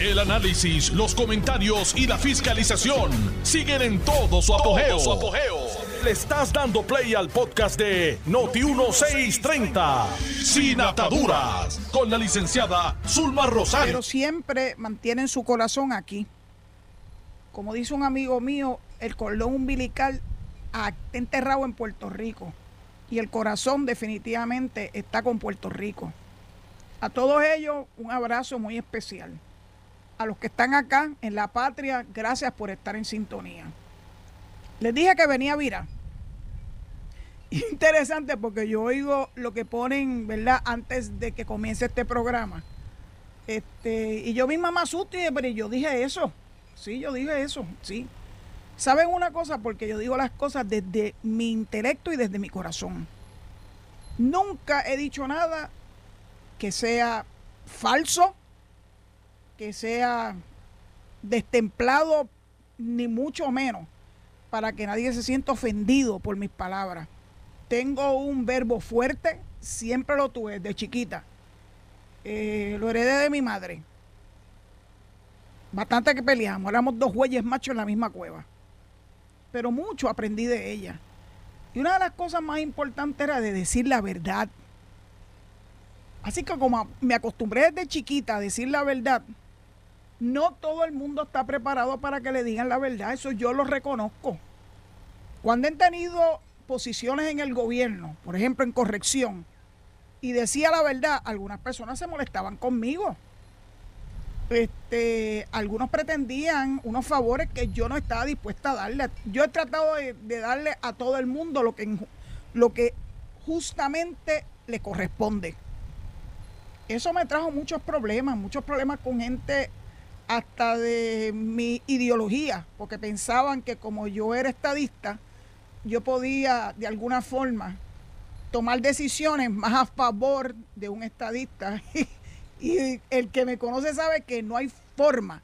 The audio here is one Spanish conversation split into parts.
El análisis, los comentarios y la fiscalización siguen en todo su apogeo. Le estás dando play al podcast de Noti1630, Sin Ataduras, con la licenciada Zulma Rosario. Pero siempre mantienen su corazón aquí. Como dice un amigo mío, el cordón umbilical está enterrado en Puerto Rico y el corazón definitivamente está con Puerto Rico. A todos ellos un abrazo muy especial. A los que están acá en la patria, gracias por estar en sintonía. Les dije que venía Vira. Interesante porque yo oigo lo que ponen, ¿verdad? Antes de que comience este programa. Este, y yo misma me asusto y pero yo dije eso. Sí, yo dije eso, sí. ¿Saben una cosa? Porque yo digo las cosas desde mi intelecto y desde mi corazón. Nunca he dicho nada que sea falso, que sea destemplado, ni mucho menos, para que nadie se sienta ofendido por mis palabras. Tengo un verbo fuerte, siempre lo tuve, de chiquita. Eh, lo heredé de mi madre. Bastante que peleamos, éramos dos güeyes machos en la misma cueva pero mucho aprendí de ella. Y una de las cosas más importantes era de decir la verdad. Así que como me acostumbré desde chiquita a decir la verdad, no todo el mundo está preparado para que le digan la verdad, eso yo lo reconozco. Cuando he tenido posiciones en el gobierno, por ejemplo en corrección, y decía la verdad, algunas personas se molestaban conmigo este, algunos pretendían unos favores que yo no estaba dispuesta a darle. Yo he tratado de, darle a todo el mundo lo que, lo que justamente le corresponde. Eso me trajo muchos problemas, muchos problemas con gente hasta de mi ideología, porque pensaban que como yo era estadista, yo podía de alguna forma tomar decisiones más a favor de un estadista Y el que me conoce sabe que no hay forma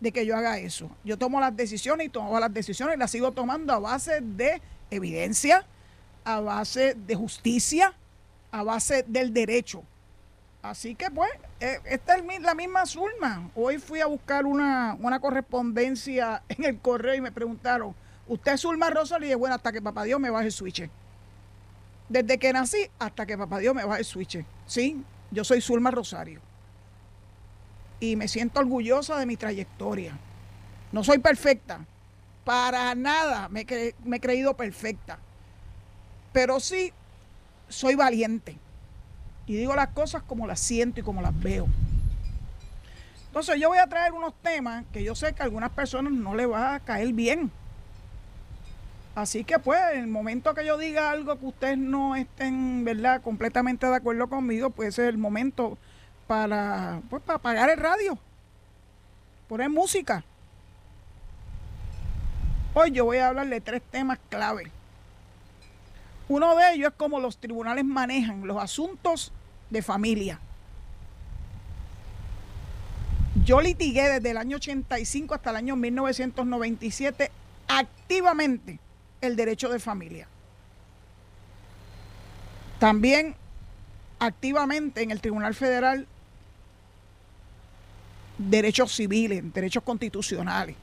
de que yo haga eso. Yo tomo las decisiones y tomo las decisiones las sigo tomando a base de evidencia, a base de justicia, a base del derecho. Así que pues, eh, esta es la misma Zulma. Hoy fui a buscar una, correspondencia en el correo y me preguntaron, ¿usted es Zulma Rosa? Le dije, bueno, hasta que papá Dios me baje el switch. Desde que nací hasta que papá Dios me baje el switch. Sí, yo soy Zulma Rosario y me siento orgullosa de mi trayectoria. No soy perfecta, para nada me he creído perfecta, pero sí soy valiente y digo las cosas como las siento y como las veo. Entonces yo voy a traer unos temas que yo sé que a algunas personas no les va a caer bien. Así que pues, en el momento que yo diga algo que ustedes no estén, ¿verdad?, completamente de acuerdo conmigo, pues ese es el momento para, pues, para apagar el radio, poner música. Hoy yo voy a hablar de tres temas clave. Uno de ellos es cómo los tribunales manejan los asuntos de familia. Yo litigué desde el año 85 hasta el año 1997 activamente el derecho de familia. También activamente en el Tribunal Federal derechos civiles, derechos constitucionales.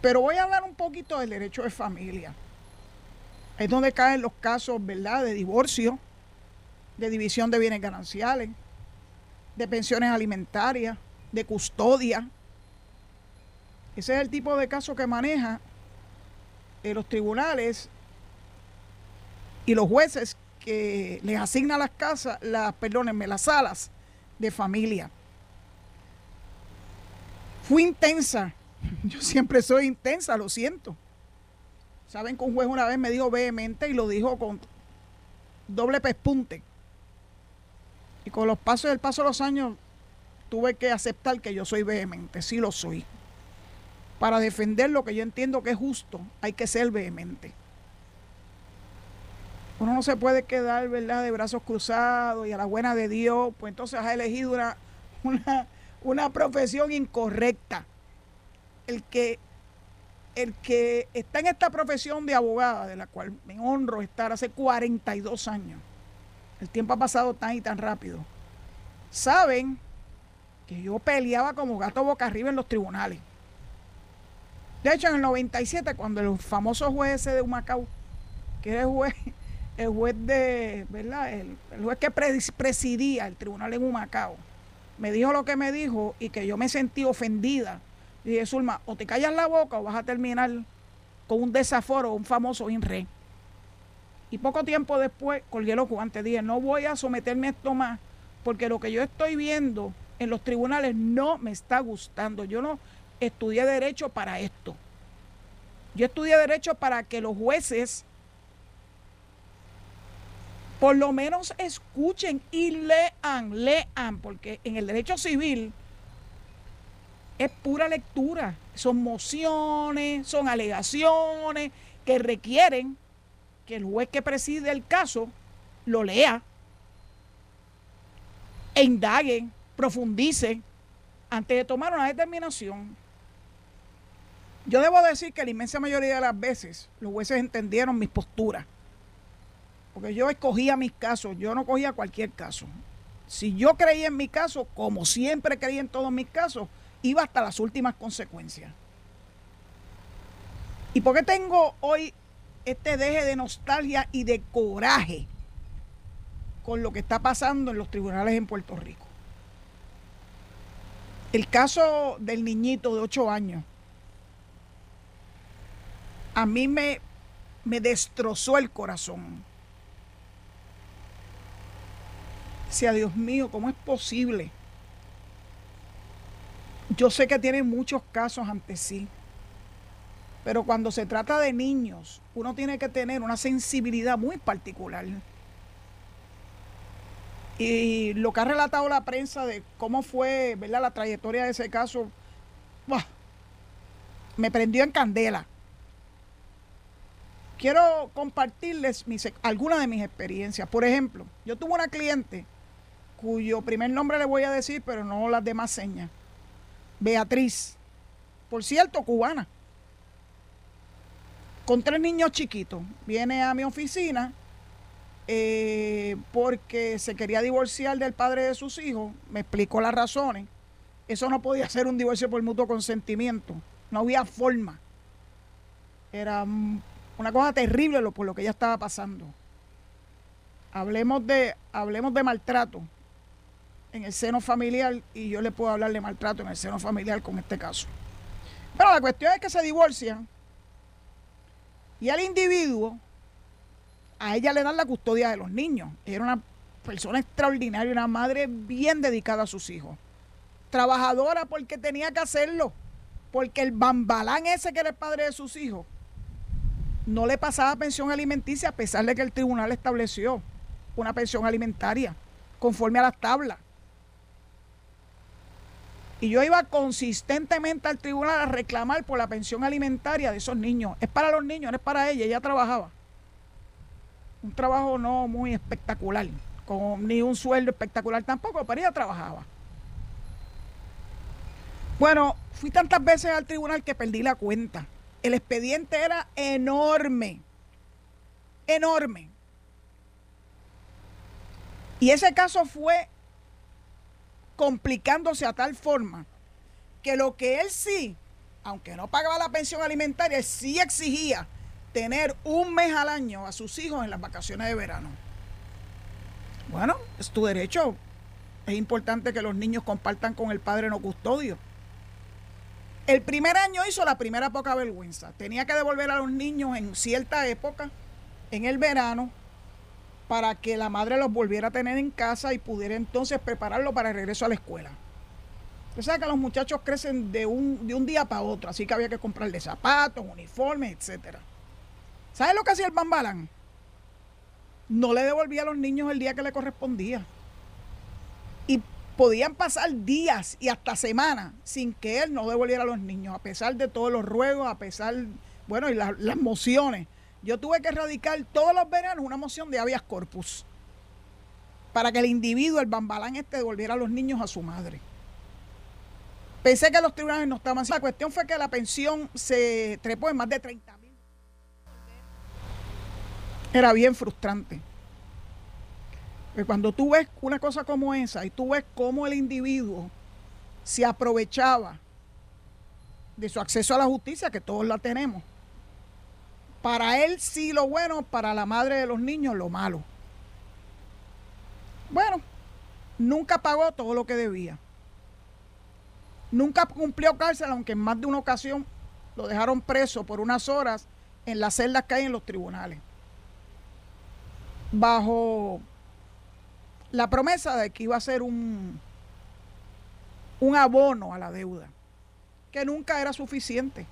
Pero voy a hablar un poquito del derecho de familia. Es donde caen los casos, ¿verdad?, de divorcio, de división de bienes gananciales, de pensiones alimentarias, de custodia. Ese es el tipo de caso que maneja eh, los tribunales y los jueces que les asignan las casas, las, perdónenme, las salas de familia. Fui intensa. Yo siempre soy intensa, lo siento. Saben que un juez una vez me dijo vehemente y lo dijo con doble pespunte. Y con los pasos del paso de los años tuve que aceptar que yo soy vehemente, sí lo soy. Para defender lo que yo entiendo que es justo, hay que ser vehemente. Uno no se puede quedar, ¿verdad?, de brazos cruzados y a la buena de Dios, pues entonces has elegido una, una una profesión incorrecta. El que, el que está en esta profesión de abogada, de la cual me honro estar hace 42 años, el tiempo ha pasado tan y tan rápido, saben que yo peleaba como gato boca arriba en los tribunales. De hecho, en el 97, cuando el famoso juez de Humacao, que era el juez, el juez de, ¿verdad? El, juez que presidía el tribunal en Humacao, me dijo lo que me dijo y que yo me sentí ofendida. dije, Zulma, o te callas la boca o vas a terminar con un desaforo, un famoso INRE. Y poco tiempo después colgué los guantes. Dije, no voy a someterme a esto más, porque lo que yo estoy viendo en los tribunales no me está gustando. Yo no estudié derecho para esto. Yo estudié derecho para que los jueces por lo menos escuchen y lean, lean, porque en el derecho civil es pura lectura. Son mociones, son alegaciones que requieren que el juez que preside el caso lo lea e indague, profundice antes de tomar una determinación. Yo debo decir que la inmensa mayoría de las veces los jueces entendieron mis posturas. Porque yo escogía mis casos, yo no cogía cualquier caso. Si yo creía en mi caso, como siempre creía en todos mis casos, iba hasta las últimas consecuencias. ¿Y por qué tengo hoy este deje de nostalgia y de coraje con lo que está pasando en los tribunales en Puerto Rico? El caso del niñito de 8 años a mí me, me destrozó el corazón. Sea Dios mío, ¿cómo es posible? Yo sé que tiene muchos casos ante sí, pero cuando se trata de niños, uno tiene que tener una sensibilidad muy particular. Y lo que ha relatado la prensa de cómo fue ¿verdad? la trayectoria de ese caso, me prendió en candela. Quiero compartirles algunas de mis experiencias. Por ejemplo, yo tuve una cliente cuyo primer nombre le voy a decir, pero no las demás señas. Beatriz, por cierto, cubana, con tres niños chiquitos. Viene a mi oficina eh, porque se quería divorciar del padre de sus hijos. Me explicó las razones. Eso no podía ser un divorcio por mutuo consentimiento. No había forma. Era una cosa terrible por lo que ella estaba pasando. Hablemos de, hablemos de maltrato en el seno familiar y yo le puedo hablar de maltrato en el seno familiar con este caso. Pero la cuestión es que se divorcian y al individuo, a ella le dan la custodia de los niños. Era una persona extraordinaria, una madre bien dedicada a sus hijos. Trabajadora porque tenía que hacerlo, porque el bambalán ese que era el padre de sus hijos no le pasaba pensión alimenticia a pesar de que el tribunal estableció una pensión alimentaria conforme a las tablas. Y yo iba consistentemente al tribunal a reclamar por la pensión alimentaria de esos niños. Es para los niños, no es para ella, ella trabajaba. Un trabajo no muy espectacular, con, ni un sueldo espectacular tampoco, pero ella trabajaba. Bueno, fui tantas veces al tribunal que perdí la cuenta. El expediente era enorme, enorme. Y ese caso fue complicándose a tal forma que lo que él sí, aunque no pagaba la pensión alimentaria, sí exigía tener un mes al año a sus hijos en las vacaciones de verano. Bueno, es tu derecho. Es importante que los niños compartan con el padre no custodio. El primer año hizo la primera poca vergüenza. Tenía que devolver a los niños en cierta época, en el verano, para que la madre los volviera a tener en casa y pudiera entonces prepararlo para el regreso a la escuela. Usted sabe que los muchachos crecen de un, de un día para otro, así que había que comprarle zapatos, uniformes, etc. ¿Sabe lo que hacía el bambalán? No le devolvía a los niños el día que le correspondía. Y podían pasar días y hasta semanas sin que él no devolviera a los niños, a pesar de todos los ruegos, a pesar, bueno, y las, mociones. Yo tuve que erradicar todos los veranos una moción de habeas corpus para que el individuo, el bambalán este, devolviera a los niños a su madre. Pensé que los tribunales no estaban. La cuestión fue que la pensión se trepó en más de 30 mil. Era bien frustrante. Pues cuando tú ves una cosa como esa y tú ves cómo el individuo se aprovechaba de su acceso a la justicia, que todos la tenemos. Para él sí lo bueno, para la madre de los niños lo malo. Bueno, nunca pagó todo lo que debía. Nunca cumplió cárcel, aunque en más de una ocasión lo dejaron preso por unas horas en las celdas que hay en los tribunales. Bajo la promesa de que iba a ser un, un abono a la deuda, que nunca era suficiente.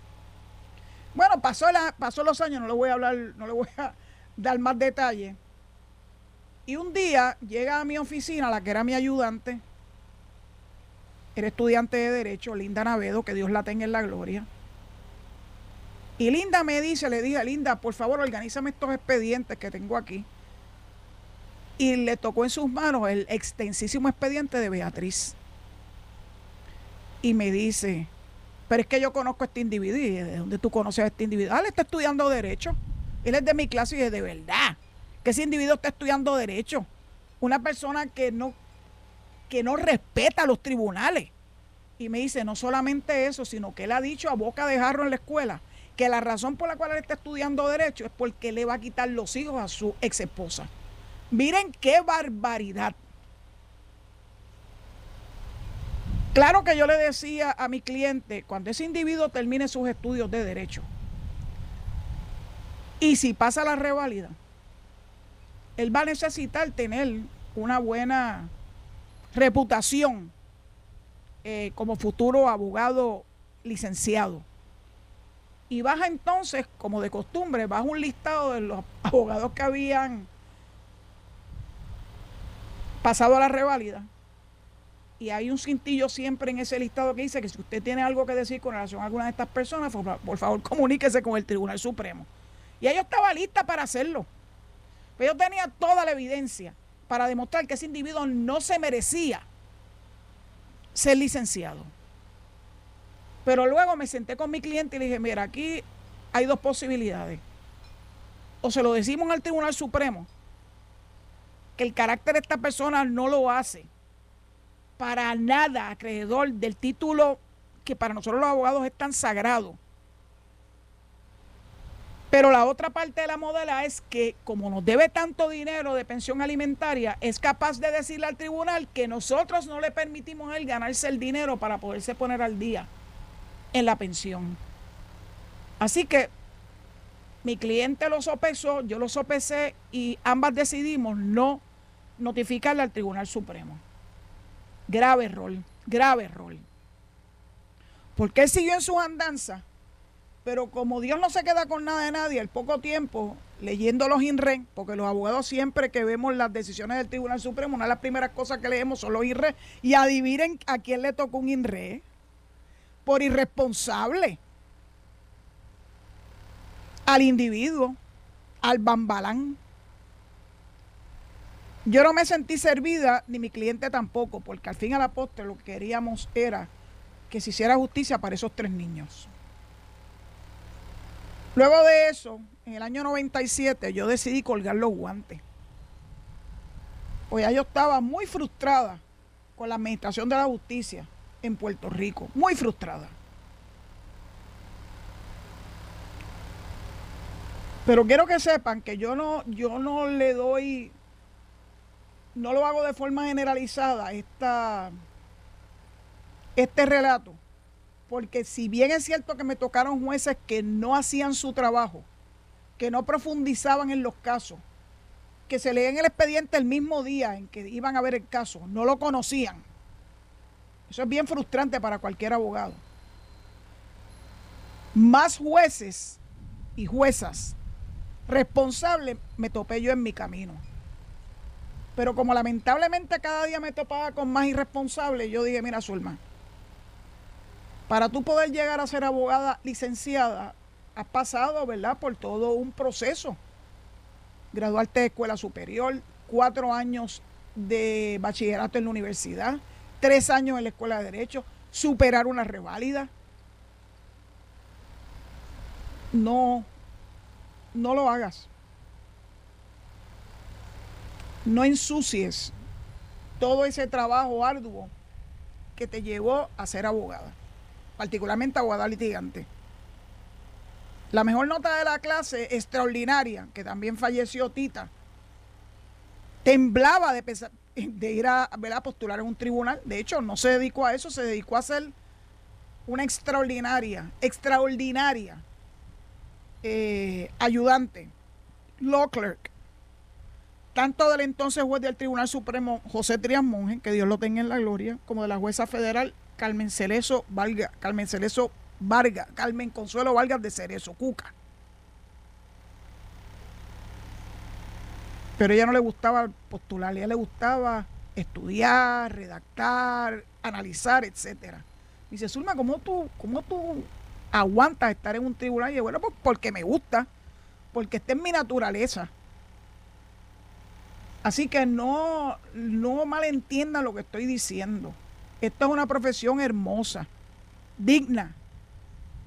Bueno, pasó, la, pasó los años, no le voy a hablar, no le voy a dar más detalles. Y un día llega a mi oficina la que era mi ayudante, era estudiante de Derecho, Linda Navedo, que Dios la tenga en la gloria. Y Linda me dice, le dije, Linda, por favor, organízame estos expedientes que tengo aquí. Y le tocó en sus manos el extensísimo expediente de Beatriz. Y me dice, pero es que yo conozco a este individuo. ¿Y de dónde tú conoces a este individuo? Ah, él está estudiando Derecho. Él es de mi clase y es de verdad que ese individuo está estudiando Derecho. Una persona que no que no respeta los tribunales. Y me dice, no solamente eso, sino que él ha dicho a boca de jarro en la escuela que la razón por la cual él está estudiando derecho es porque le va a quitar los hijos a su ex esposa. Miren qué barbaridad. Claro que yo le decía a mi cliente, cuando ese individuo termine sus estudios de derecho, y si pasa la reválida, él va a necesitar tener una buena reputación eh, como futuro abogado licenciado. Y baja entonces, como de costumbre, baja un listado de los abogados que habían pasado a la reválida. Y hay un cintillo siempre en ese listado que dice que si usted tiene algo que decir con relación a alguna de estas personas, por, favor comuníquese con el Tribunal Supremo. Y yo estaba lista para hacerlo. Pero yo tenía toda la evidencia para demostrar que ese individuo no se merecía ser licenciado. Pero luego me senté con mi cliente y le dije, mira, aquí hay dos posibilidades. O se lo decimos al Tribunal Supremo, que el carácter de esta persona no lo hace para nada acreedor del título que para nosotros los abogados es tan sagrado pero la otra parte de la modela es que como nos debe tanto dinero de pensión alimentaria, es capaz de decirle al tribunal que nosotros no le permitimos a él ganarse el dinero para poderse poner al día en la pensión. Así que mi cliente lo sopesó, yo lo sopesé y ambas decidimos no notificarle al Tribunal Supremo. Grave error, grave error. Porque él siguió en su andanza pero como Dios no se queda con nada de nadie, al poco tiempo, leyendo los INRE, porque los abogados siempre que vemos las decisiones del Tribunal Supremo, una de las primeras cosas que leemos son los INRE, y adivinen a quién le tocó un INRE, por irresponsable, al individuo, al bambalán. Yo no me sentí servida, ni mi cliente tampoco, porque al fin y al la lo que queríamos era que se hiciera justicia para esos tres niños. Luego de eso, en el año 97, yo decidí colgar los guantes. Pues ya yo estaba muy frustrada con la administración de la justicia en Puerto Rico, muy frustrada. Pero quiero que sepan que yo no, yo no le doy, no lo hago de forma generalizada esta, este relato porque si bien es cierto que me tocaron jueces que no hacían su trabajo, que no profundizaban en los casos, que se leían el expediente el mismo día en que iban a ver el caso, no lo conocían. Eso es bien frustrante para cualquier abogado. Más jueces y juezas responsables me topé yo en mi camino. Pero como lamentablemente cada día me topaba con más irresponsables, yo dije, mira, Zulma, para tú poder llegar a ser abogada licenciada, has pasado, ¿verdad?, por todo un proceso. Graduarte de escuela superior, cuatro años de bachillerato en la universidad, tres años en la escuela de derecho, superar una reválida. No, no lo hagas. No ensucies todo ese trabajo arduo que te llevó a ser abogada, particularmente abogada litigante. La mejor nota de la clase, extraordinaria, que también falleció Tita, temblaba de, de ir a, a, postular en un tribunal. De hecho, no se dedicó a eso, se dedicó a ser una extraordinaria, extraordinaria eh, ayudante, law clerk, tanto del entonces juez del Tribunal Supremo José Trias Monge, que Dios lo tenga en la gloria, como de la jueza federal Carmen Cerezo Vargas, Carmen Cerezo Vargas, Carmen Consuelo Vargas de Cerezo, Cuca. Pero ella no le gustaba postular, ella le gustaba estudiar, redactar, analizar, etcétera. Dice, Zulma, ¿cómo tú, cómo tú aguantas estar en un tribunal? Y yo, bueno, pues porque me gusta, porque está en mi naturaleza. Así que no, no malentiendan lo que estoy diciendo. Esto es una profesión hermosa, digna,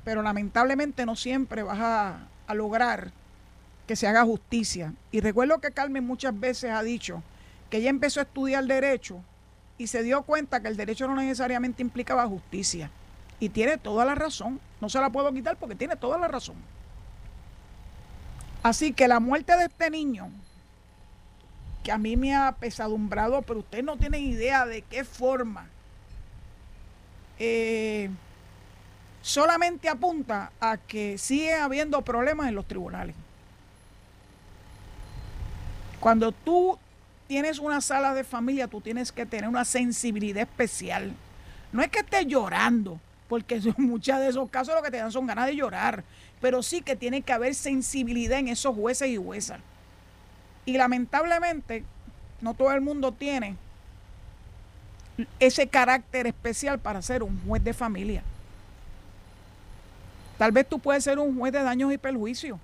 pero lamentablemente no siempre vas a, a lograr que se haga justicia. Y recuerdo que Carmen muchas veces ha dicho que ella empezó a estudiar derecho y se dio cuenta que el derecho no necesariamente implicaba justicia. Y tiene toda la razón. No se la puedo quitar porque tiene toda la razón. Así que la muerte de este niño, que a mí me ha pesadumbrado, pero usted no tiene idea de qué forma, eh, solamente apunta a que sigue habiendo problemas en los tribunales. Cuando tú tienes una sala de familia, tú tienes que tener una sensibilidad especial. No es que estés llorando, porque muchos de esos casos lo que te dan son ganas de llorar, pero sí que tiene que haber sensibilidad en esos jueces y juezas. Y lamentablemente, no todo el mundo tiene ese carácter especial para ser un juez de familia. Tal vez tú puedes ser un juez de daños y perjuicios.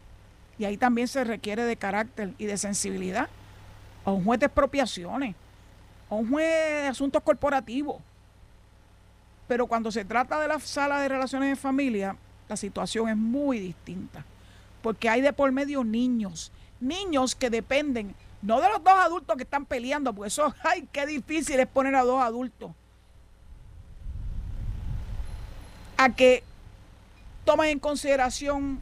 Y ahí también se requiere de carácter y de sensibilidad o un juez de expropiaciones, o un juez de asuntos corporativos. Pero cuando se trata de la sala de relaciones de familia, la situación es muy distinta. Porque hay de por medio niños, niños que dependen no de los dos adultos que están peleando, porque eso, ay, qué difícil es poner a dos adultos a que tomen en consideración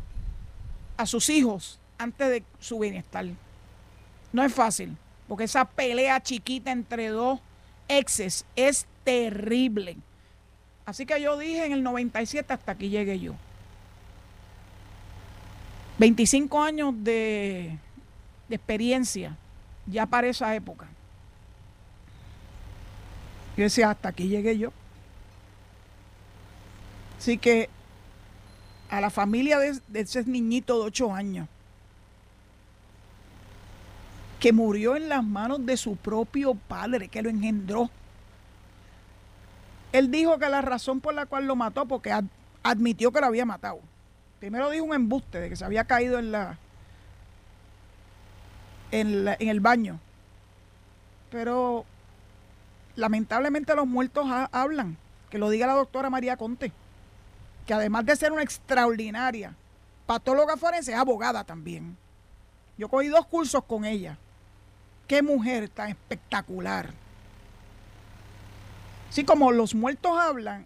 a sus hijos antes de su bienestar. No es fácil. Porque esa pelea chiquita entre dos exes es terrible. Así que yo dije en el 97 hasta aquí llegué yo. 25 años de, de experiencia ya para esa época. Yo decía, hasta aquí llegué yo. Así que a la familia de, ese niñito de 8 años, que murió en las manos de su propio padre, que lo engendró. Él dijo que la razón por la cual lo mató, porque admitió que lo había matado. Primero dijo un embuste de que se había caído en la, en, el baño. Pero lamentablemente los muertos hablan. Que lo diga la doctora María Conte. Que además de ser una extraordinaria patóloga forense, es abogada también. Yo cogí dos cursos con ella. Qué mujer tan espectacular. Así como los muertos hablan,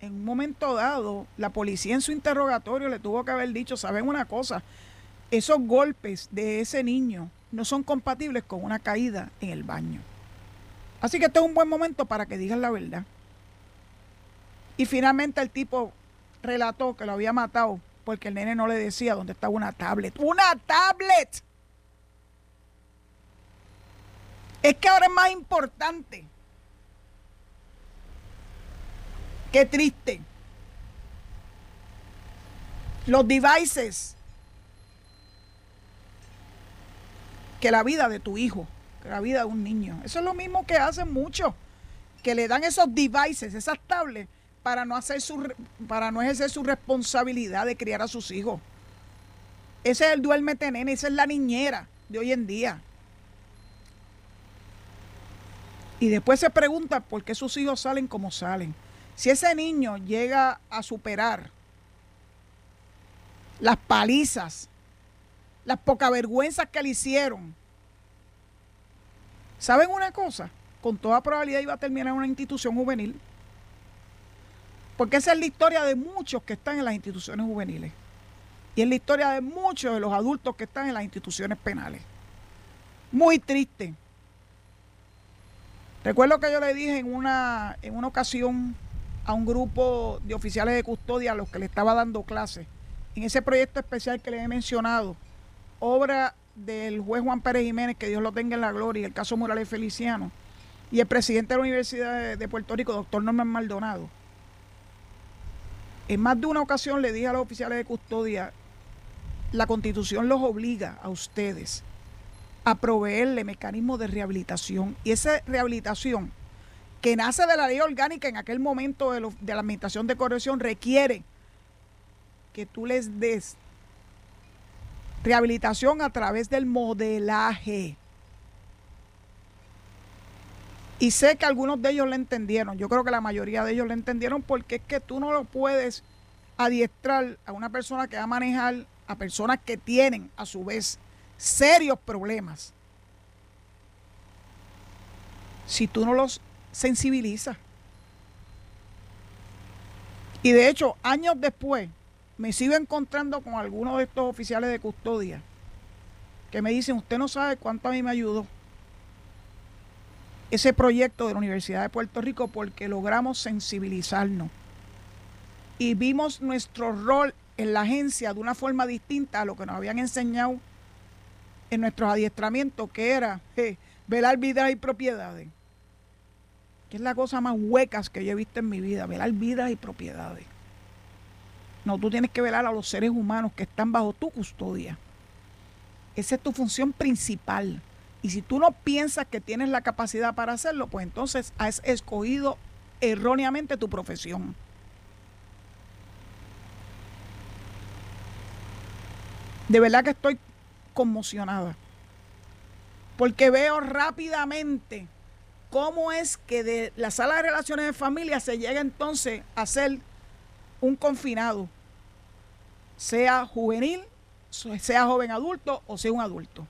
en un momento dado, la policía en su interrogatorio le tuvo que haber dicho, ¿saben una cosa? Esos golpes de ese niño no son compatibles con una caída en el baño. Así que este es un buen momento para que digan la verdad. Y finalmente el tipo relató que lo había matado porque el nene no le decía dónde estaba una tablet. ¡Una tablet! Es que ahora es más importante. Qué triste. Los devices que la vida de tu hijo, que la vida de un niño. Eso es lo mismo que hacen muchos, que le dan esos devices, esas tablets, para no, hacer su, para no ejercer su responsabilidad de criar a sus hijos. Ese es el duérmete nene, esa es la niñera de hoy en día. Y después se pregunta por qué sus hijos salen como salen. Si ese niño llega a superar las palizas, las poca vergüenzas que le hicieron, ¿saben una cosa? Con toda probabilidad iba a terminar en una institución juvenil. Porque esa es la historia de muchos que están en las instituciones juveniles. Y es la historia de muchos de los adultos que están en las instituciones penales. Muy triste. Recuerdo que yo le dije en una, en una ocasión a un grupo de oficiales de custodia a los que le estaba dando clases, en ese proyecto especial que les he mencionado, obra del juez Juan Pérez Jiménez, que Dios lo tenga en la gloria, el caso Morales Feliciano, y el presidente de la Universidad de Puerto Rico, doctor Norman Maldonado. En más de una ocasión le dije a los oficiales de custodia, la constitución los obliga a ustedes a proveerle mecanismos de rehabilitación. Y esa rehabilitación, que nace de la ley orgánica en aquel momento de, de la administración de corrección, requiere que tú les des rehabilitación a través del modelaje. Y sé que algunos de ellos le entendieron, yo creo que la mayoría de ellos le entendieron porque es que tú no lo puedes adiestrar a una persona que va a manejar a personas que tienen a su vez serios problemas si tú no los sensibilizas. Y de hecho, años después, me sigo encontrando con algunos de estos oficiales de custodia que me dicen, usted no sabe cuánto a mí me ayudó ese proyecto de la Universidad de Puerto Rico porque logramos sensibilizarnos y vimos nuestro rol en la agencia de una forma distinta a lo que nos habían enseñado en nuestros adiestramientos, que era velar vidas y propiedades. Que es la cosa más huecas que yo he visto en mi vida, velar vidas y propiedades. No, tú tienes que velar a los seres humanos que están bajo tu custodia. Esa es tu función principal. Y si tú no piensas que tienes la capacidad para hacerlo, pues entonces has escogido erróneamente tu profesión. De verdad que estoy conmocionada. Porque veo rápidamente cómo es que de la sala de relaciones de familia se llega entonces a ser un confinado, sea juvenil, sea joven adulto o sea un adulto.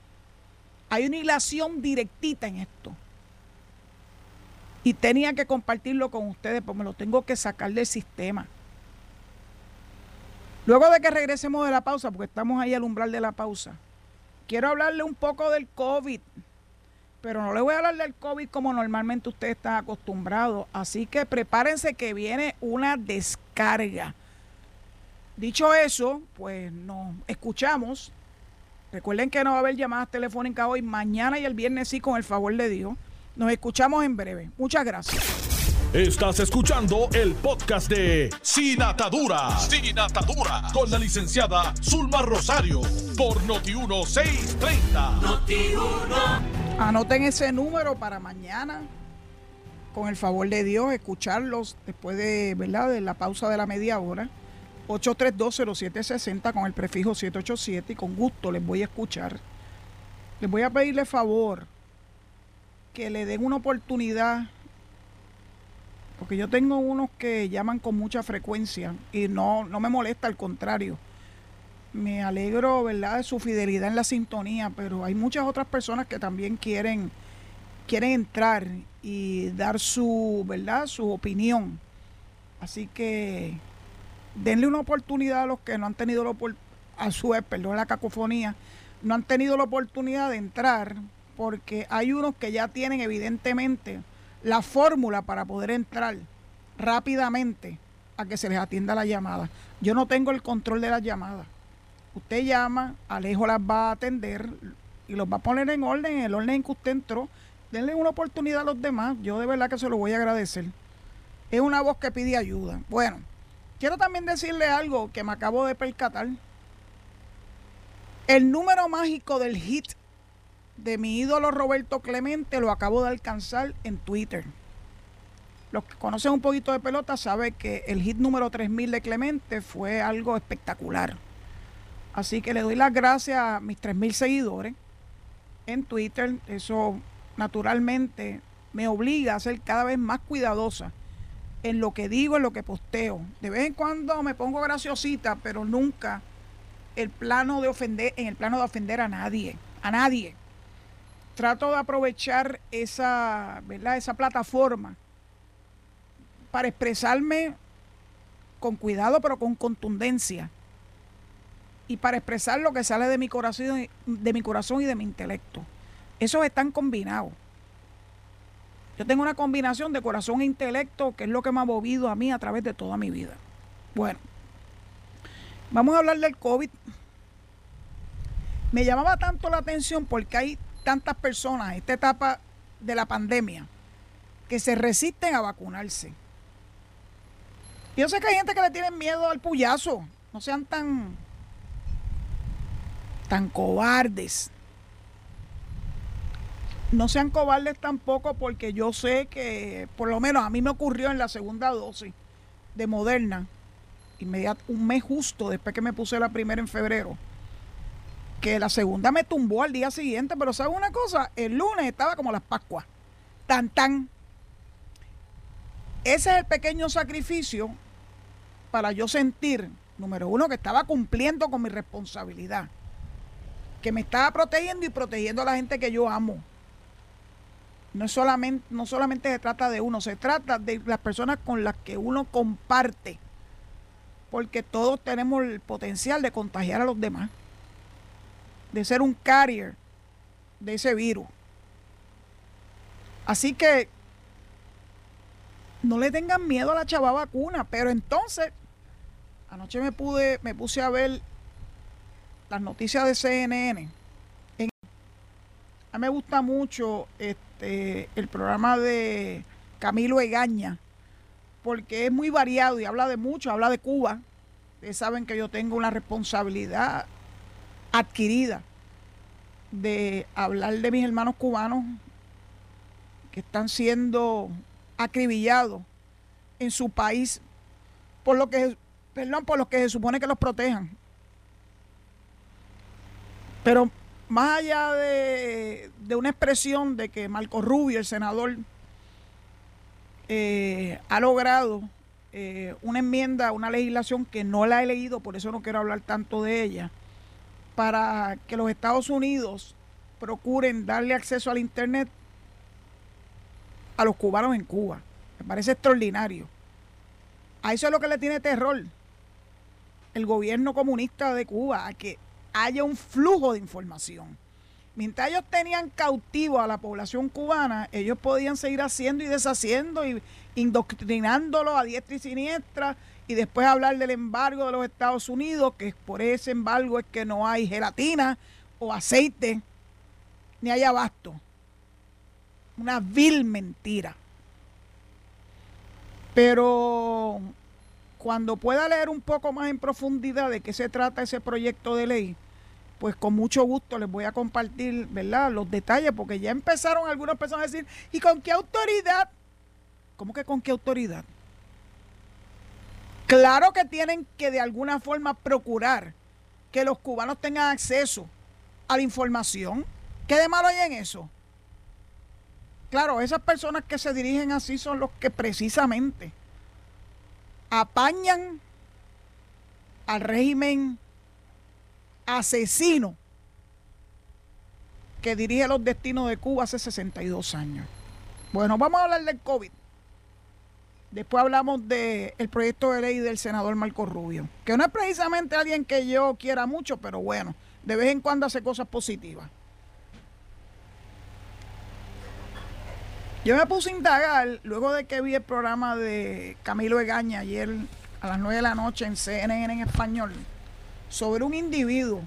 Hay una hilación directita en esto. Y tenía que compartirlo con ustedes porque me lo tengo que sacar del sistema. Luego de que regresemos de la pausa, porque estamos ahí al umbral de la pausa, quiero hablarle un poco del COVID, pero no le voy a hablar del COVID como normalmente ustedes están acostumbrados. Así que prepárense que viene una descarga. Dicho eso, pues nos escuchamos. Recuerden que no va a haber llamadas telefónicas hoy, mañana y el viernes sí, con el favor de Dios. Nos escuchamos en breve. Muchas gracias. Estás escuchando el podcast de Sin Atadura. Sin Atadura. Con la licenciada Zulma Rosario. Por Noti1630. Noti1. Anoten ese número para mañana. Con el favor de Dios, escucharlos después de, ¿verdad? de la pausa de la media hora. 8320760 con el prefijo 787 y con gusto les voy a escuchar. Les voy a pedirle favor que le den una oportunidad porque yo tengo unos que llaman con mucha frecuencia y no, no me molesta, al contrario. Me alegro, ¿verdad?, de su fidelidad en la sintonía, pero hay muchas otras personas que también quieren, quieren entrar y dar su, ¿verdad?, su opinión. Así que denle una oportunidad a los que no han tenido la a perdón la cacofonía, no han tenido la oportunidad de entrar, porque hay unos que ya tienen evidentemente la fórmula para poder entrar rápidamente a que se les atienda la llamada. Yo no tengo el control de las llamadas. Usted llama, Alejo las va a atender y los va a poner en orden, en el orden en que usted entró. Denle una oportunidad a los demás. Yo de verdad que se lo voy a agradecer. Es una voz que pide ayuda. Bueno, quiero también decirle algo que me acabo de percatar. El número mágico del hit de mi ídolo Roberto Clemente lo acabo de alcanzar en Twitter. Los que conocen un poquito de pelota saben que el hit número 3000 de Clemente fue algo espectacular. Así que le doy las gracias a mis 3000 seguidores en Twitter. Eso naturalmente me obliga a ser cada vez más cuidadosa en lo que digo, en lo que posteo. De vez en cuando me pongo graciosita, pero nunca el plano de ofender, en el plano de ofender a nadie, a nadie trato de aprovechar esa, ¿verdad? esa plataforma para expresarme con cuidado, pero con contundencia. Y para expresar lo que sale de mi corazón, de mi corazón y de mi intelecto. Esos están combinados. Yo tengo una combinación de corazón e intelecto que es lo que me ha movido a mí a través de toda mi vida. Bueno, vamos a hablar del COVID. Me llamaba tanto la atención porque hay tantas personas en esta etapa de la pandemia que se resisten a vacunarse. Yo sé que hay gente que le tiene miedo al puyazo. No sean tan, tan cobardes no sean cobardes tampoco porque yo sé que por lo menos a mí me ocurrió en la segunda dosis de Moderna, inmediato, un mes justo después que me puse la primera en febrero, que la segunda me tumbó al día siguiente, pero ¿sabes una cosa? El lunes estaba como las Pascuas, tan tan. Ese es el pequeño sacrificio para yo sentir, número uno, que estaba cumpliendo con mi responsabilidad, que me estaba protegiendo y protegiendo a la gente que yo amo no solamente, no solamente se trata de uno, se trata de las personas con las que uno comparte, porque todos tenemos el potencial de contagiar a los demás, de ser un carrier de ese virus. Así que no le tengan miedo a la chava vacuna, pero entonces anoche me pude me puse a ver las noticias de CNN. Me gusta mucho este, el programa de Camilo Egaña, porque es muy variado y habla de mucho, habla de Cuba. Ustedes saben que yo tengo una responsabilidad adquirida de hablar de mis hermanos cubanos que están siendo acribillados en su país por lo que perdón, por lo que se supone que los protejan. Pero más allá de, una expresión de que Marco Rubio, el senador, eh, ha logrado eh, una enmienda, una legislación que no la he leído, por eso no quiero hablar tanto de ella, para que los Estados Unidos procuren darle acceso al Internet a los cubanos en Cuba. Me parece extraordinario. A eso es lo que le tiene terror el gobierno comunista de Cuba, a que haya un flujo de información. Mientras ellos tenían cautivo a la población cubana, ellos podían seguir haciendo y deshaciendo y indoctrinándolo a diestra y siniestra y después hablar del embargo de los Estados Unidos, que por ese embargo es que no hay gelatina o aceite, ni hay abasto. Una vil mentira. Pero cuando pueda leer un poco más en profundidad de qué se trata ese proyecto de ley, pues con mucho gusto les voy a compartir, ¿verdad? Los detalles, porque ya empezaron algunas personas a decir, ¿y con qué autoridad? ¿Cómo que con qué autoridad? Claro que tienen que de alguna forma procurar que los cubanos tengan acceso a la información. ¿Qué de malo hay en eso? Claro, esas personas que se dirigen así son los que precisamente apañan al régimen asesino que dirige los destinos de Cuba hace 62 años. Bueno, vamos a hablar del COVID. Después hablamos del proyecto de ley del senador Marco Rubio, que no es precisamente alguien que yo quiera mucho, pero bueno, de vez en cuando hace cosas positivas. Yo me puse a indagar, luego de que vi el programa de Camilo Egaña ayer a las 9 de la noche en CNN en español, sobre un individuo.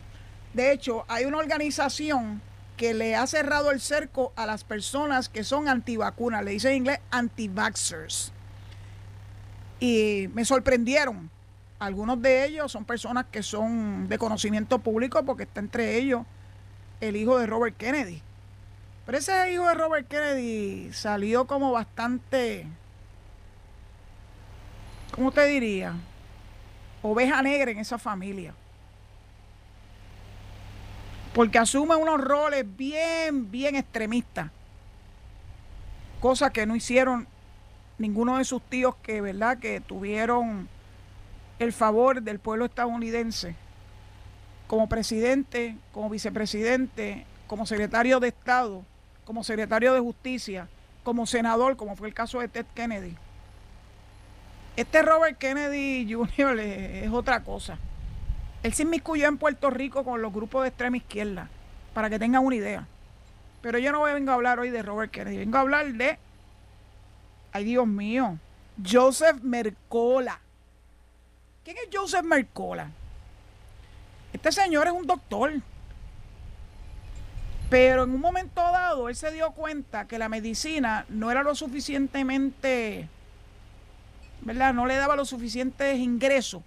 De hecho, hay una organización que le ha cerrado el cerco a las personas que son antivacunas, le dice en inglés anti-vaxxers. Y me sorprendieron. Algunos de ellos son personas que son de conocimiento público porque está entre ellos el hijo de Robert Kennedy. Pero ese hijo de Robert Kennedy salió como bastante, ¿cómo te diría? Oveja negra en esa familia porque asume unos roles bien, bien extremistas, cosa que no hicieron ninguno de sus tíos que, ¿verdad?, que tuvieron el favor del pueblo estadounidense como presidente, como vicepresidente, como secretario de Estado, como secretario de Justicia, como senador, como fue el caso de Ted Kennedy. Este Robert Kennedy Jr. es otra cosa. Él se inmiscuyó en Puerto Rico con los grupos de extrema izquierda, para que tengan una idea. Pero yo no vengo a hablar hoy de Robert Kennedy, vengo a hablar de, ay Dios mío, Joseph Mercola. ¿Quién es Joseph Mercola? Este señor es un doctor. Pero en un momento dado, él se dio cuenta que la medicina no era lo suficientemente, ¿verdad? No le daba los suficientes ingresos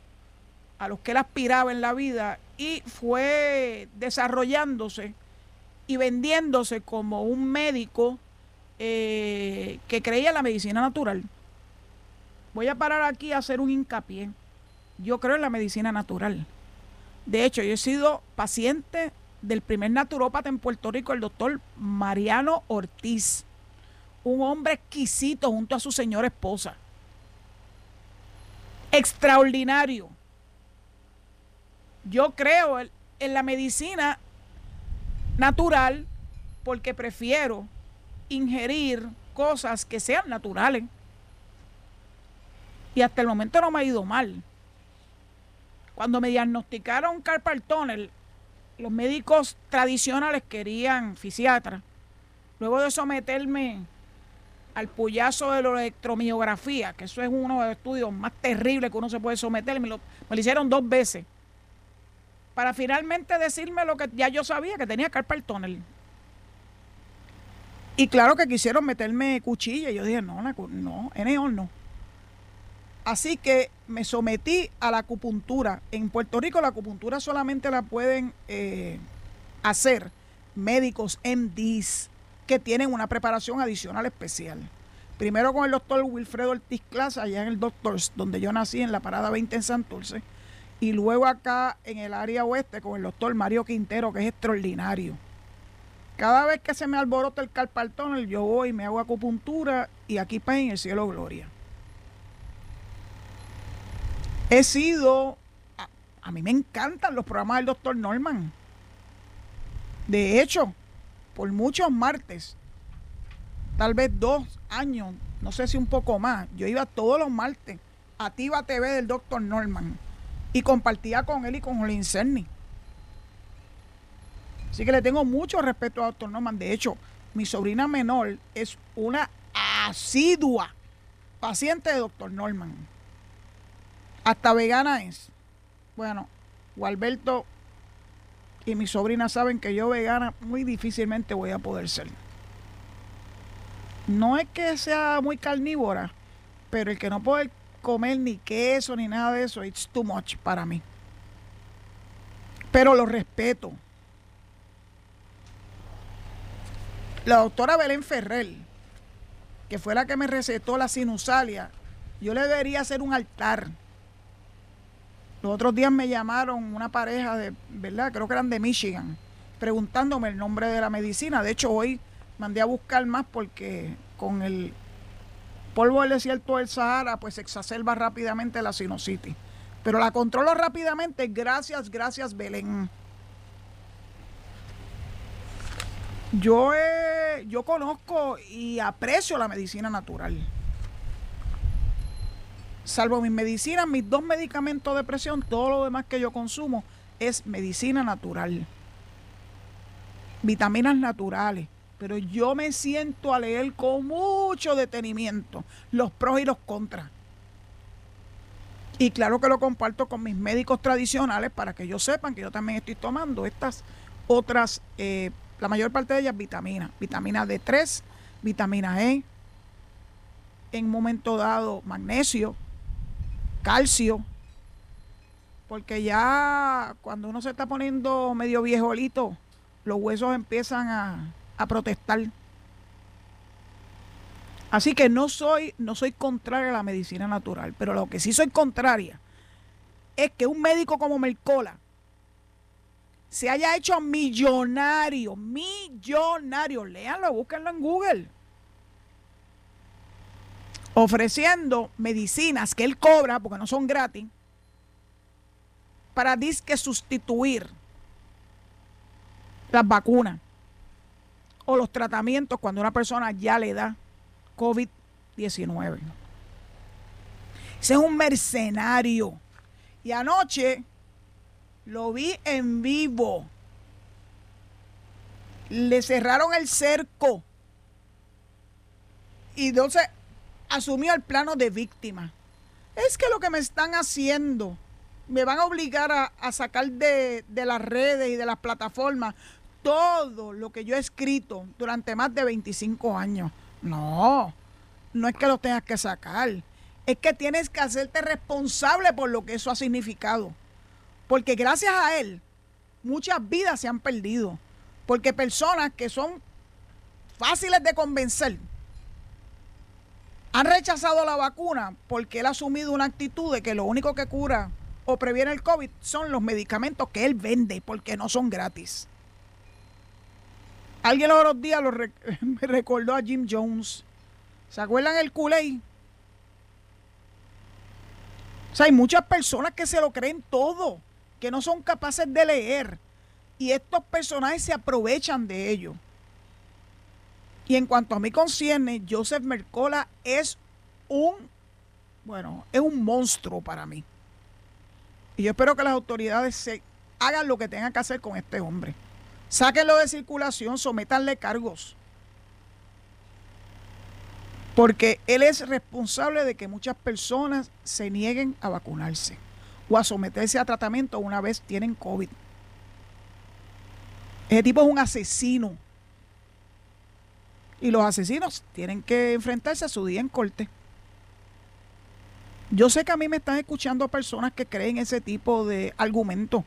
a los que él aspiraba en la vida y fue desarrollándose y vendiéndose como un médico eh, que creía en la medicina natural. Voy a parar aquí a hacer un hincapié. Yo creo en la medicina natural. De hecho, yo he sido paciente del primer naturópata en Puerto Rico, el doctor Mariano Ortiz, un hombre exquisito junto a su señora esposa. Extraordinario yo creo en la medicina natural porque prefiero ingerir cosas que sean naturales. Y hasta el momento no me ha ido mal. Cuando me diagnosticaron carpal los médicos tradicionales querían fisiatra. Luego de someterme al puyazo de la electromiografía, que eso es uno de los estudios más terribles que uno se puede someter, me lo, me lo hicieron dos veces para finalmente decirme lo que ya yo sabía, que tenía carpal tunnel. Y claro que quisieron meterme cuchilla. Yo dije, no, no, en no. Así que me sometí a la acupuntura. En Puerto Rico la acupuntura solamente la pueden eh, hacer médicos MDs que tienen una preparación adicional especial. Primero con el doctor Wilfredo Ortiz Class, allá en el Doctors, donde yo nací en la Parada 20 en Santurce y luego acá en el área oeste con el doctor Mario Quintero, que es extraordinario. Cada vez que se me alborota el carpal yo voy y me hago acupuntura y aquí para en el cielo gloria. He sido, a, a, mí me encantan los programas del doctor Norman. De hecho, por muchos martes, tal vez dos años, no sé si un poco más, yo iba todos los martes a Tiva TV del doctor Norman y compartía con él y con Jolín Cerny. Así que le tengo mucho respeto a doctor Norman. De hecho, mi sobrina menor es una asidua paciente de doctor Norman. Hasta vegana es. Bueno, Gualberto y mi sobrina saben que yo vegana muy difícilmente voy a poder ser. No es que sea muy carnívora, pero el que no puede comer ni queso ni nada de eso. It's too much para mí. Pero lo respeto. La doctora Belén Ferrer, que fue la que me recetó la sinusalia, yo le debería hacer un altar. Los otros días me llamaron una pareja de, ¿verdad? Creo que eran de Michigan, preguntándome el nombre de la medicina. De hecho, hoy mandé a buscar más porque con el polvo del desierto del Sahara, pues exacerba rápidamente la sinusitis. Pero la controlo rápidamente gracias, gracias Belén. Yo, yo conozco y aprecio la medicina natural. Salvo mis medicinas, mis dos medicamentos de presión, todo lo demás que yo consumo es medicina natural. Vitaminas naturales pero yo me siento a leer con mucho detenimiento los pros y los contras. Y claro que lo comparto con mis médicos tradicionales para que ellos sepan que yo también estoy tomando estas otras, eh, la mayor parte de ellas vitaminas, vitamina D3, vitamina E, en un momento dado magnesio, calcio, porque ya cuando uno se está poniendo medio viejolito, los huesos empiezan a, a protestar. Así que no soy, no soy contraria a la medicina natural, pero lo que sí soy contraria es que un médico como Mercola se haya hecho millonario, millonario, léanlo, búsquenlo en Google, ofreciendo medicinas que él cobra, porque no son gratis, para disque sustituir las vacunas los tratamientos cuando una persona ya le da COVID-19. Ese es un mercenario. Y anoche lo vi en vivo. Le cerraron el cerco. Y entonces asumió el plano de víctima. Es que lo que me están haciendo, me van a obligar a, sacar de, de las redes y de las plataformas todo lo que yo he escrito durante más de 25 años. No, no es que lo tengas que sacar, es que tienes que hacerte responsable por lo que eso ha significado. Porque gracias a él, muchas vidas se han perdido. Porque personas que son fáciles de convencer han rechazado la vacuna porque él ha asumido una actitud de que lo único que cura o previene el COVID son los medicamentos que él vende porque no son gratis. Alguien los otros días lo me recordó a Jim Jones. ¿Se acuerdan el Kool-Aid? O sea, hay muchas personas que se lo creen todo, que no son capaces de leer. Y estos personajes se aprovechan de ello. Y en cuanto a mí concierne, Joseph Mercola es un, bueno, es un monstruo para mí. Y yo espero que las autoridades se hagan lo que tengan que hacer con este hombre. Sáquenlo de circulación, sométanle cargos. Porque él es responsable de que muchas personas se nieguen a vacunarse o a someterse a tratamiento una vez tienen COVID. Ese tipo es un asesino. Y los asesinos tienen que enfrentarse a su día en corte. Yo sé que a mí me están escuchando personas que creen ese tipo de argumentos.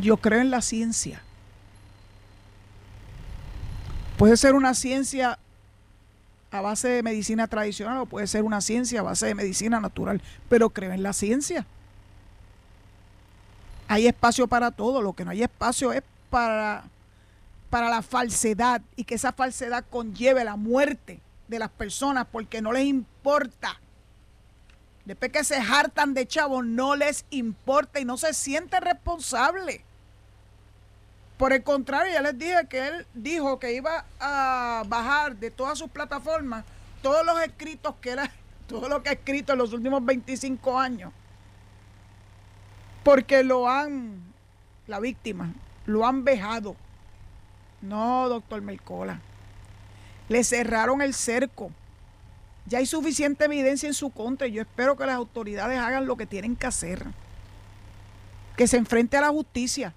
Yo creo en la ciencia. Puede ser una ciencia a base de medicina tradicional o puede ser una ciencia a base de medicina natural, pero creo en la ciencia. Hay espacio para todo, lo que no hay espacio es para, para la falsedad y que esa falsedad conlleve la muerte de las personas porque no les importa. Después que se hartan de chavos, no les importa y no se siente responsable. Por el contrario, ya les dije que él dijo que iba a bajar de todas sus plataformas todos los escritos que era, todo lo que ha escrito en los últimos 25 años. Porque lo han, la víctima, lo han vejado. No, doctor Melcola. Le cerraron el cerco. Ya hay suficiente evidencia en su contra y yo espero que las autoridades hagan lo que tienen que hacer. Que se enfrente a la justicia.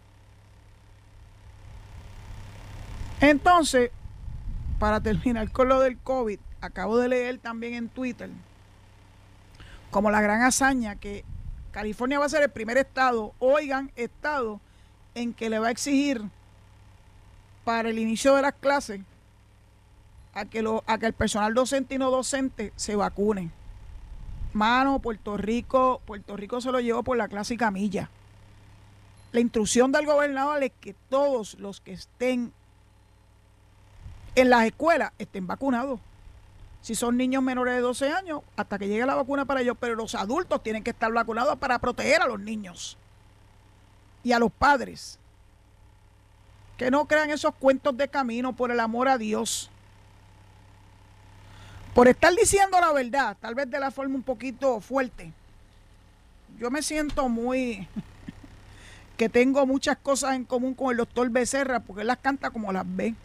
Entonces, para terminar con lo del COVID, acabo de leer también en Twitter como la gran hazaña que California va a ser el primer estado, oigan, estado en que le va a exigir para el inicio de las clases a que, lo, a que el personal docente y no docente se vacune. Mano, Puerto Rico, Puerto Rico se lo llevó por la clásica milla. La instrucción del gobernador es que todos los que estén en las escuelas estén vacunados. Si son niños menores de 12 años, hasta que llegue la vacuna para ellos, pero los adultos tienen que estar vacunados para proteger a los niños y a los padres. Que no crean esos cuentos de camino por el amor a Dios. Por estar diciendo la verdad, tal vez de la forma un poquito fuerte. Yo me siento muy que tengo muchas cosas en común con el doctor Becerra porque él las canta como las ve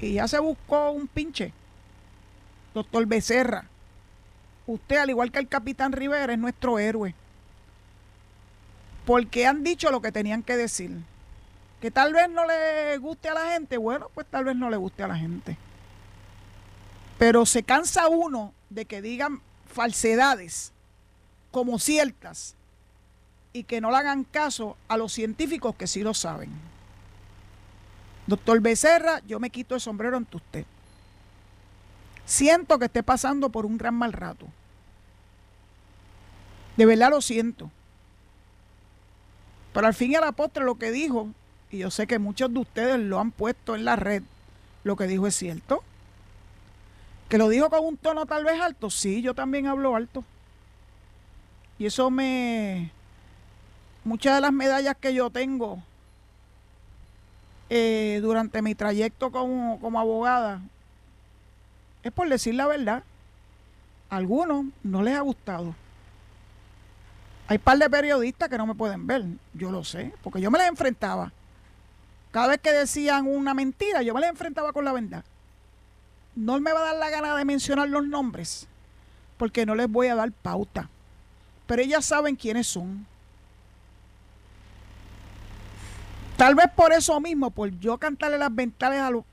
y ya se buscó un pinche. Doctor Becerra, usted, al igual que el capitán Rivera, es nuestro héroe. Porque han dicho lo que tenían que decir. Que tal vez no le guste a la gente, bueno, pues tal vez no le guste a la gente. Pero se cansa uno de que digan falsedades como ciertas y que no le hagan caso a los científicos que sí lo saben. Doctor Becerra, yo me quito el sombrero ante usted. Siento que esté pasando por un gran mal rato. De verdad lo siento. Pero al fin y al postre lo que dijo, y yo sé que muchos de ustedes lo han puesto en la red, lo que dijo es cierto. Que lo dijo con un tono tal vez alto, sí, yo también hablo alto. Y eso me... Muchas de las medallas que yo tengo eh, durante mi trayecto como, como abogada es por decir la verdad. A algunos no les ha gustado. Hay par de periodistas que no me pueden ver, yo lo sé, porque yo me les enfrentaba. Cada vez que decían una mentira, yo me les enfrentaba con la verdad. No me va a dar la gana de mencionar los nombres, porque no les voy a dar pauta. Pero ellas saben quiénes son. Tal vez por eso mismo, por yo cantarle las ventanas a los,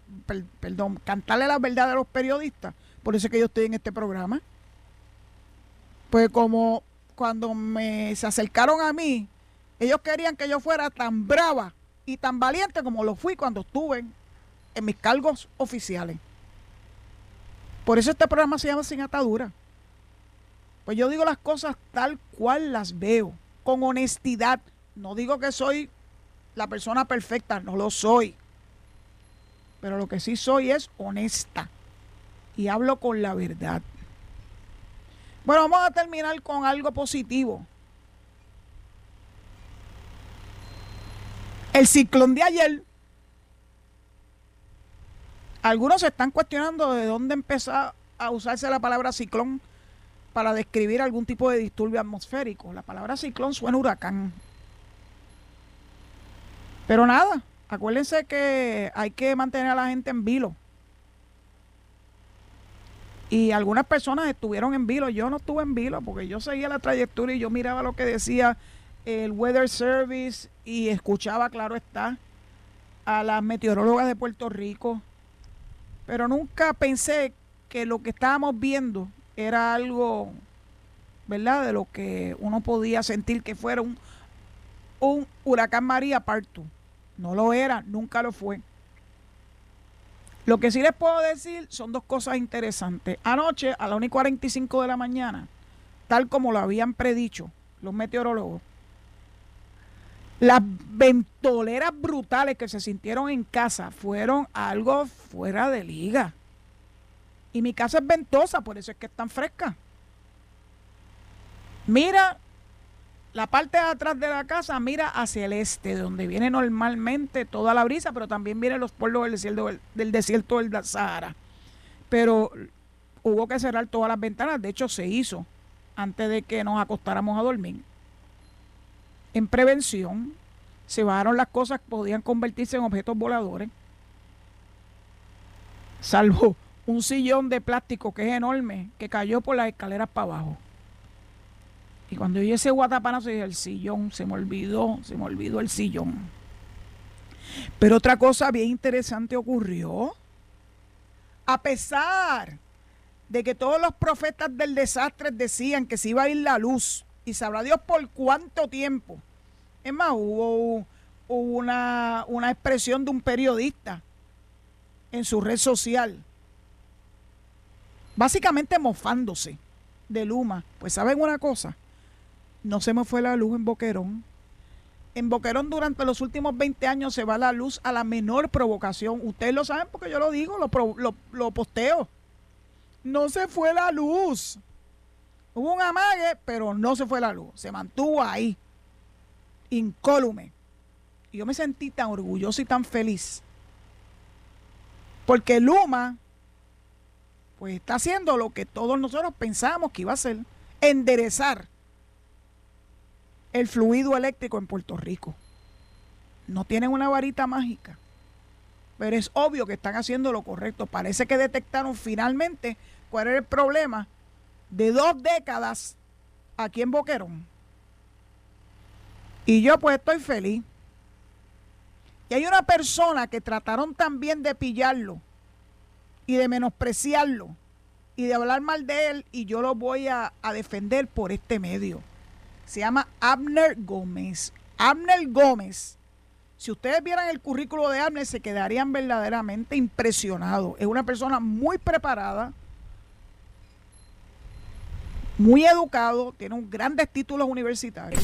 perdón, cantarle las verdades a los periodistas, por eso es que yo estoy en este programa. Pues como cuando me se acercaron a mí, ellos querían que yo fuera tan brava y tan valiente como lo fui cuando estuve en mis cargos oficiales. Por eso este programa se llama Sin Atadura. Pues yo digo las cosas tal cual las veo, con honestidad. No digo que soy la persona perfecta, no lo soy. Pero lo que sí soy es honesta. Y hablo con la verdad. Bueno, vamos a terminar con algo positivo. El ciclón de ayer. Algunos se están cuestionando de dónde empezó a usarse la palabra ciclón para describir algún tipo de disturbio atmosférico. La palabra ciclón suena huracán. Pero nada, acuérdense que hay que mantener a la gente en vilo. Y algunas personas estuvieron en vilo. Yo no estuve en vilo porque yo seguía la trayectoria y yo miraba lo que decía el Weather Service y escuchaba, claro está, a las meteorólogas de Puerto Rico. Pero nunca pensé que lo que estábamos viendo era algo, ¿verdad? De lo que uno podía sentir que fuera un, un huracán María Parto. No lo era, nunca lo fue. Lo que sí les puedo decir son dos cosas interesantes. Anoche, a las 1 y 45 de la mañana, tal como lo habían predicho los meteorólogos, las ventoleras brutales que se sintieron en casa fueron algo fuera de liga. Y mi casa es ventosa, por eso es que es tan fresca. Mira la parte de atrás de la casa mira hacia el este, donde viene normalmente toda la brisa, pero también vienen los pueblos del desierto del, desierto del Sahara. Pero hubo que cerrar todas las ventanas, de hecho se hizo antes de que nos acostáramos a dormir. En prevención, se bajaron las cosas que podían convertirse en objetos voladores, salvo un sillón de plástico que es enorme, que cayó por las escaleras para abajo. Y cuando yo ese guatapanazo dije, el sillón, se me olvidó, se me olvidó el sillón. Pero otra cosa bien interesante ocurrió. A pesar de que todos los profetas del desastre decían que se iba a ir la luz, y sabrá Dios por cuánto tiempo. Es más, hubo, una, una expresión de un periodista en su red social, básicamente mofándose de Luma. Pues saben una cosa, no se me fue la luz en Boquerón. En Boquerón durante los últimos 20 años se va la luz a la menor provocación. Ustedes lo saben porque yo lo digo, lo, posteo. No se fue la luz. Hubo un amague, pero no se fue la luz. Se mantuvo ahí, incólume. Y yo me sentí tan orgulloso y tan feliz. Porque Luma, pues está haciendo lo que todos nosotros pensábamos que iba a hacer. Enderezar el fluido eléctrico en Puerto Rico. No tienen una varita mágica, pero es obvio que están haciendo lo correcto. Parece que detectaron finalmente cuál era el problema de dos décadas aquí en Boquerón. Y yo pues estoy feliz. Y hay una persona que trataron también de pillarlo y de menospreciarlo y de hablar mal de él y yo lo voy a, a defender por este medio se llama Abner Gómez. Abner Gómez. Si ustedes vieran el currículo de Abner, se quedarían verdaderamente impresionados. Es una persona muy preparada, muy educado, tiene un grandes títulos universitarios.